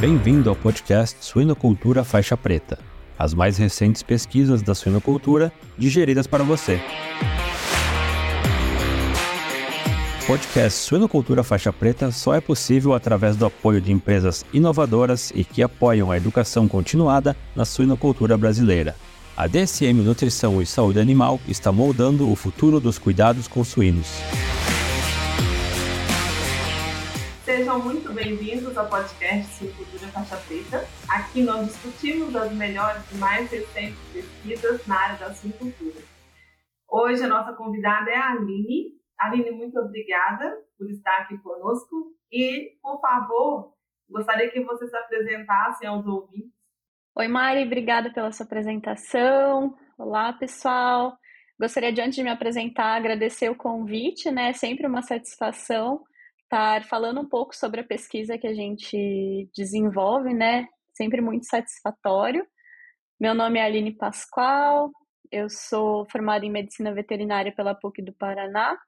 Bem-vindo ao podcast Suinocultura Faixa Preta, as mais recentes pesquisas da suinocultura digeridas para você. O podcast Suinocultura Faixa Preta só é possível através do apoio de empresas inovadoras e que apoiam a educação continuada na suinocultura brasileira. A DSM Nutrição e Saúde Animal está moldando o futuro dos cuidados com suínos. Sejam muito bem-vindos ao podcast Silcultura Faixa Preta. Aqui nós discutimos as melhores e mais recentes pesquisas na área da silvicultura. Hoje a nossa convidada é a Aline. Aline, muito obrigada por estar aqui conosco e, por favor, gostaria que você se apresentasse aos ouvintes. Oi, Mari, obrigada pela sua apresentação. Olá, pessoal. Gostaria de, antes de me apresentar, agradecer o convite, né? É sempre uma satisfação estar falando um pouco sobre a pesquisa que a gente desenvolve, né? Sempre muito satisfatório. Meu nome é Aline Pascoal, eu sou formada em Medicina Veterinária pela PUC do Paraná.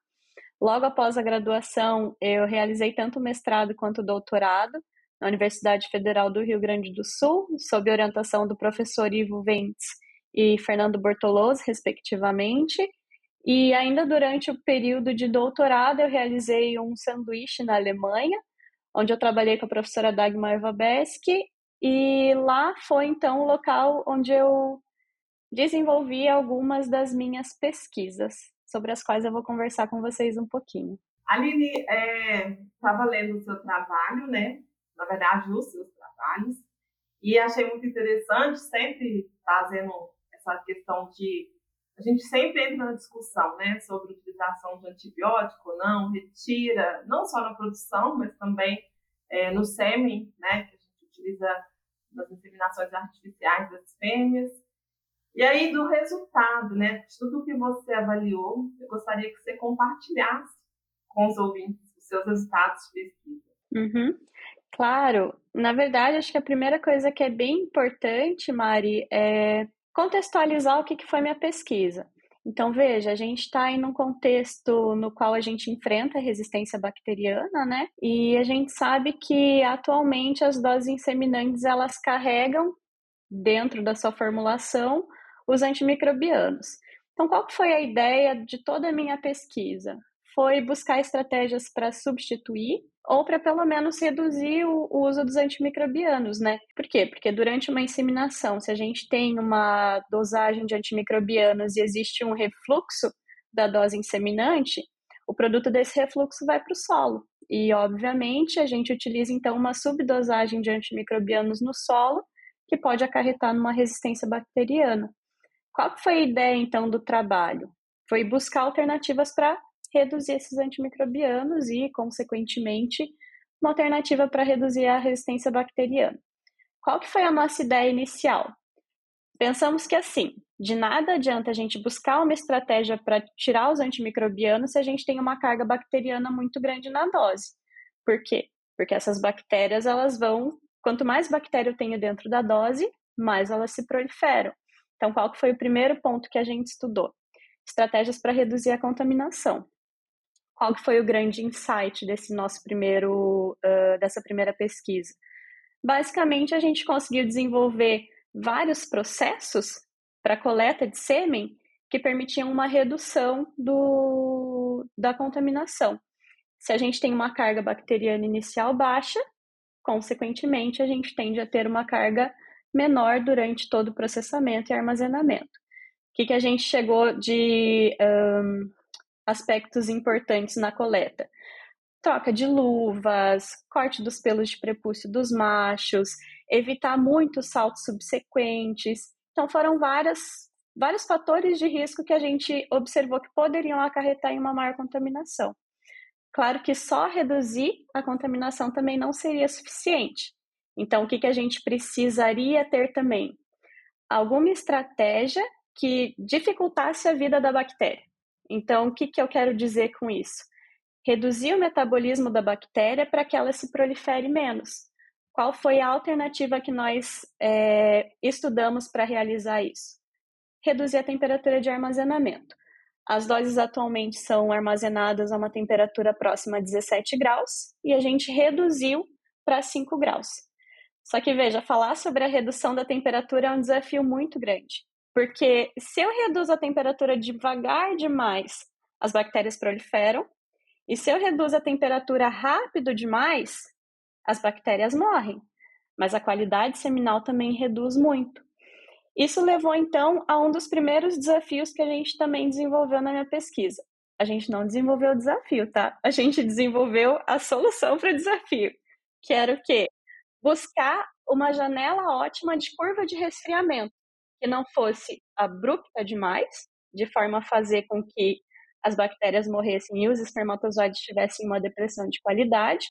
Logo após a graduação, eu realizei tanto o mestrado quanto o doutorado na Universidade Federal do Rio Grande do Sul, sob orientação do professor Ivo Ventes e Fernando Bortoloso, respectivamente. E ainda durante o período de doutorado, eu realizei um sanduíche na Alemanha, onde eu trabalhei com a professora Dagmar Wabeski, e lá foi então o local onde eu desenvolvi algumas das minhas pesquisas, sobre as quais eu vou conversar com vocês um pouquinho. Aline, estava é, lendo o seu trabalho, né? Na verdade, os seus trabalhos, e achei muito interessante, sempre fazendo essa questão de a gente sempre entra na discussão, né, sobre utilização de antibiótico ou não, retira, não só na produção, mas também é, no sêmen, né, que a gente utiliza nas inseminações artificiais das fêmeas. E aí, do resultado, né, de tudo que você avaliou, eu gostaria que você compartilhasse com os ouvintes os seus resultados de pesquisa. Uhum. Claro, na verdade, acho que a primeira coisa que é bem importante, Mari, é contextualizar o que, foi minha pesquisa. Então, veja, a gente está em um contexto no qual a gente enfrenta a resistência bacteriana, né? E a gente sabe que atualmente as doses inseminantes elas carregam dentro da sua formulação os antimicrobianos. Então, qual foi a ideia de toda a minha pesquisa? Foi buscar estratégias para substituir ou para pelo menos reduzir o, o, uso dos antimicrobianos, né? Por quê? Porque durante uma inseminação, se a gente tem uma dosagem de antimicrobianos e existe um refluxo da dose inseminante, o produto desse refluxo vai para o solo. E, obviamente, a gente utiliza então uma subdosagem de antimicrobianos no solo, que pode acarretar numa resistência bacteriana. Qual foi a ideia então do trabalho? Foi buscar alternativas para reduzir esses antimicrobianos e, consequentemente, uma alternativa para reduzir a resistência bacteriana. Qual que foi a nossa ideia inicial? Pensamos que assim, de nada adianta a gente buscar uma estratégia para tirar os antimicrobianos se a gente tem uma carga bacteriana muito grande na dose. Por quê? Porque essas bactérias, elas vão, quanto mais bactéria eu tenho dentro da dose, mais elas se proliferam. Então, qual que foi o primeiro ponto que a gente estudou? Estratégias para reduzir a contaminação qual que foi o grande insight desse nosso primeiro, uh, dessa primeira pesquisa? Basicamente, a gente conseguiu desenvolver vários processos para coleta de sêmen que permitiam uma redução do, da contaminação. Se a gente tem uma carga bacteriana inicial baixa, consequentemente, a gente tende a ter uma carga menor durante todo o processamento e armazenamento. O que, que a gente chegou de um, aspectos importantes na coleta. Troca de luvas, corte dos pelos de prepúcio dos machos, evitar muitos saltos subsequentes. Então, foram várias, vários fatores de risco que a gente observou que poderiam acarretar em uma maior contaminação. Claro que só reduzir a contaminação também não seria suficiente. Então, o que, que a gente precisaria ter também? Alguma estratégia que dificultasse a vida da bactéria. Então, o que, que eu quero dizer com isso? Reduzir o metabolismo da bactéria para que ela se prolifere menos. Qual foi a alternativa que nós é, estudamos para realizar isso? Reduzir a temperatura de armazenamento. As doses atualmente são armazenadas a uma temperatura próxima a 17 graus e a gente reduziu para 5 graus. Só que veja, falar sobre a redução da temperatura é um desafio muito grande. Porque se eu reduzo a temperatura devagar demais, as bactérias proliferam. E se eu reduzo a temperatura rápido demais, as bactérias morrem. Mas a qualidade seminal também reduz muito. Isso levou então a um dos primeiros desafios que a gente também desenvolveu na minha pesquisa. A gente não desenvolveu o desafio, tá? A gente desenvolveu a solução para o desafio, que era o quê? Buscar uma janela ótima de curva de resfriamento, que não fosse abrupta demais, de forma a fazer com que as bactérias morressem e os espermatozoides tivessem uma depressão de qualidade,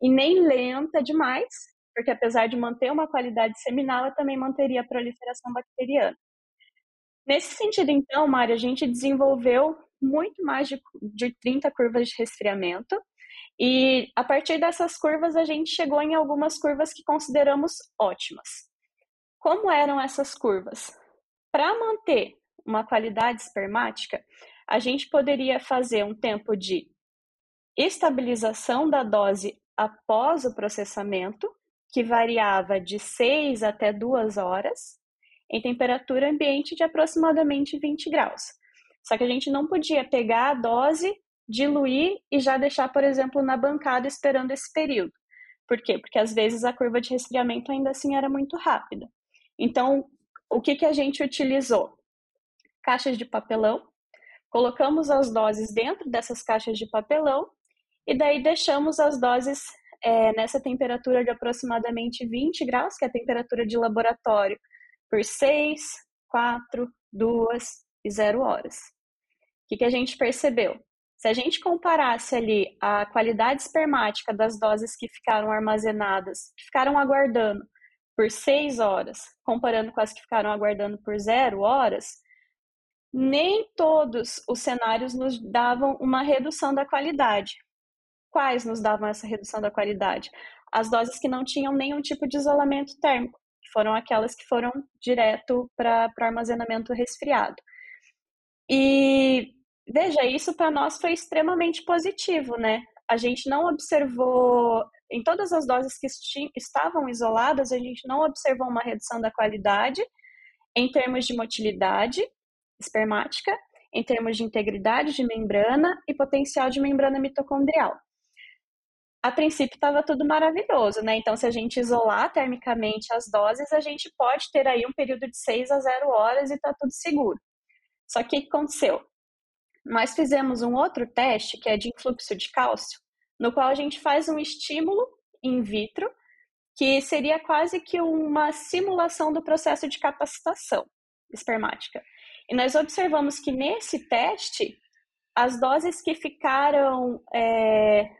e nem lenta demais, porque apesar de manter uma qualidade seminal, ela também manteria a proliferação bacteriana. Nesse sentido, então, Mari, a gente desenvolveu muito mais de, de 30 curvas de resfriamento, e a partir dessas curvas, a gente chegou em algumas curvas que consideramos ótimas. Como eram essas curvas? Para manter uma qualidade espermática, a gente poderia fazer um tempo de estabilização da dose após o processamento, que variava de 6 até 2 horas, em temperatura ambiente de aproximadamente 20 graus. Só que a gente não podia pegar a dose, diluir e já deixar, por exemplo, na bancada esperando esse período. Por quê? Porque às vezes a curva de resfriamento ainda assim era muito rápida. Então, o que, que a gente utilizou? Caixas de papelão, colocamos as doses dentro dessas caixas de papelão e daí deixamos as doses é, nessa temperatura de aproximadamente 20 graus, que é a temperatura de laboratório, por 6, 4, 2 e 0 horas. O que, que a gente percebeu? Se a gente comparasse ali a qualidade espermática das doses que ficaram armazenadas, que ficaram aguardando por 6 horas, comparando com as que ficaram aguardando por 0 horas, nem todos os cenários nos davam uma redução da qualidade quais nos davam essa redução da qualidade? As doses que não tinham nenhum tipo de isolamento térmico, que foram aquelas que foram direto para armazenamento resfriado. E veja, isso para nós foi extremamente positivo, né? A gente não observou, em todas as doses que estavam isoladas, a gente não observou uma redução da qualidade em termos de motilidade espermática, em termos de integridade de membrana e potencial de membrana mitocondrial a princípio estava tudo maravilhoso, né? Então, se a gente isolar termicamente as doses, a gente pode ter aí um período de 6 a 0 horas e está tudo seguro. Só que o que aconteceu? Nós fizemos um outro teste, que é de influxo de cálcio, no qual a gente faz um estímulo in vitro, que seria quase que uma simulação do processo de capacitação espermática. E nós observamos que nesse teste, as doses que ficaram é,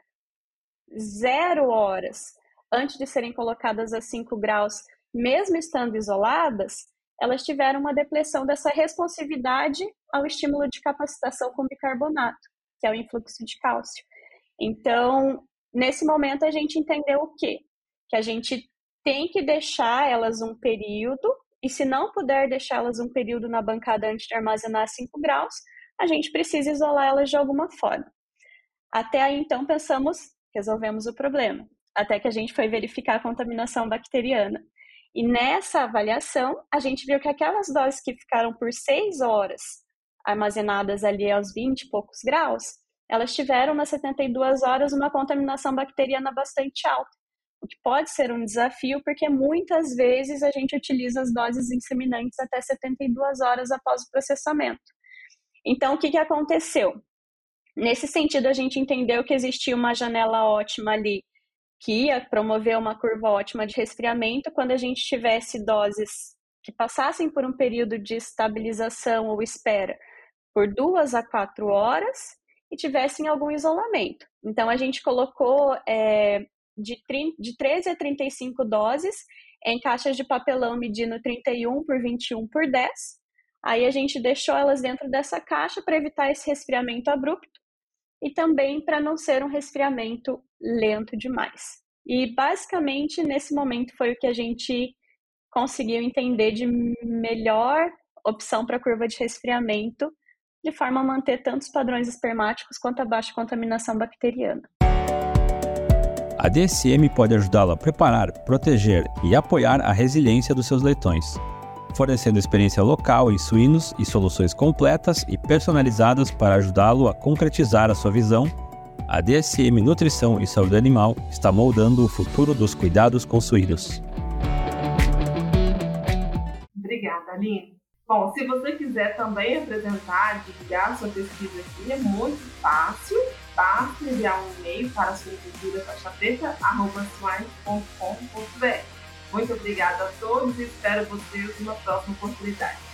zero horas antes de serem colocadas a 5 graus, mesmo estando isoladas, elas tiveram uma depressão dessa responsividade ao estímulo de capacitação com bicarbonato, que é o influxo de cálcio. Então, nesse momento, a gente entendeu o quê? Que a gente tem que deixar elas um período, e se não puder deixá-las um período na bancada antes de armazenar 5 graus, a gente precisa isolar elas de alguma forma. Até aí, então, pensamos resolvemos o problema, até que a gente foi verificar a contaminação bacteriana. E nessa avaliação, a gente viu que aquelas doses que ficaram por seis horas armazenadas ali aos 20 e poucos graus, elas tiveram nas 72 horas uma contaminação bacteriana bastante alta, o que pode ser um desafio porque muitas vezes a gente utiliza as doses inseminantes até 72 horas após o processamento. Então, o que, que aconteceu? Nesse sentido, a gente entendeu que existia uma janela ótima ali, que ia promover uma curva ótima de resfriamento quando a gente tivesse doses que passassem por um período de estabilização ou espera por duas a quatro horas e tivessem algum isolamento. Então, a gente colocou é, de, 30, de 13 a 35 doses em caixas de papelão medindo 31 por 21 por 10. Aí a gente deixou elas dentro dessa caixa para evitar esse resfriamento abrupto e também para não ser um resfriamento lento demais. E basicamente nesse momento foi o que a gente conseguiu entender de melhor opção para curva de resfriamento, de forma a manter tanto os padrões espermáticos quanto a baixa contaminação bacteriana. A DSM pode ajudá-lo a preparar, proteger e apoiar a resiliência dos seus leitões, fornecendo experiência local em suínos e soluções completas e personalizadas para ajudá-lo a concretizar a sua visão. A DSM Nutrição e Saúde Animal está moldando o futuro dos cuidados com suínos. Obrigada, Aline. Bom, se você quiser também apresentar, divulgar sua pesquisa aqui, é muito fácil. Basta enviar um e-mail para a sua cultura faixa preta.com.br. Muito obrigada a todos e espero vocês numa próxima oportunidade.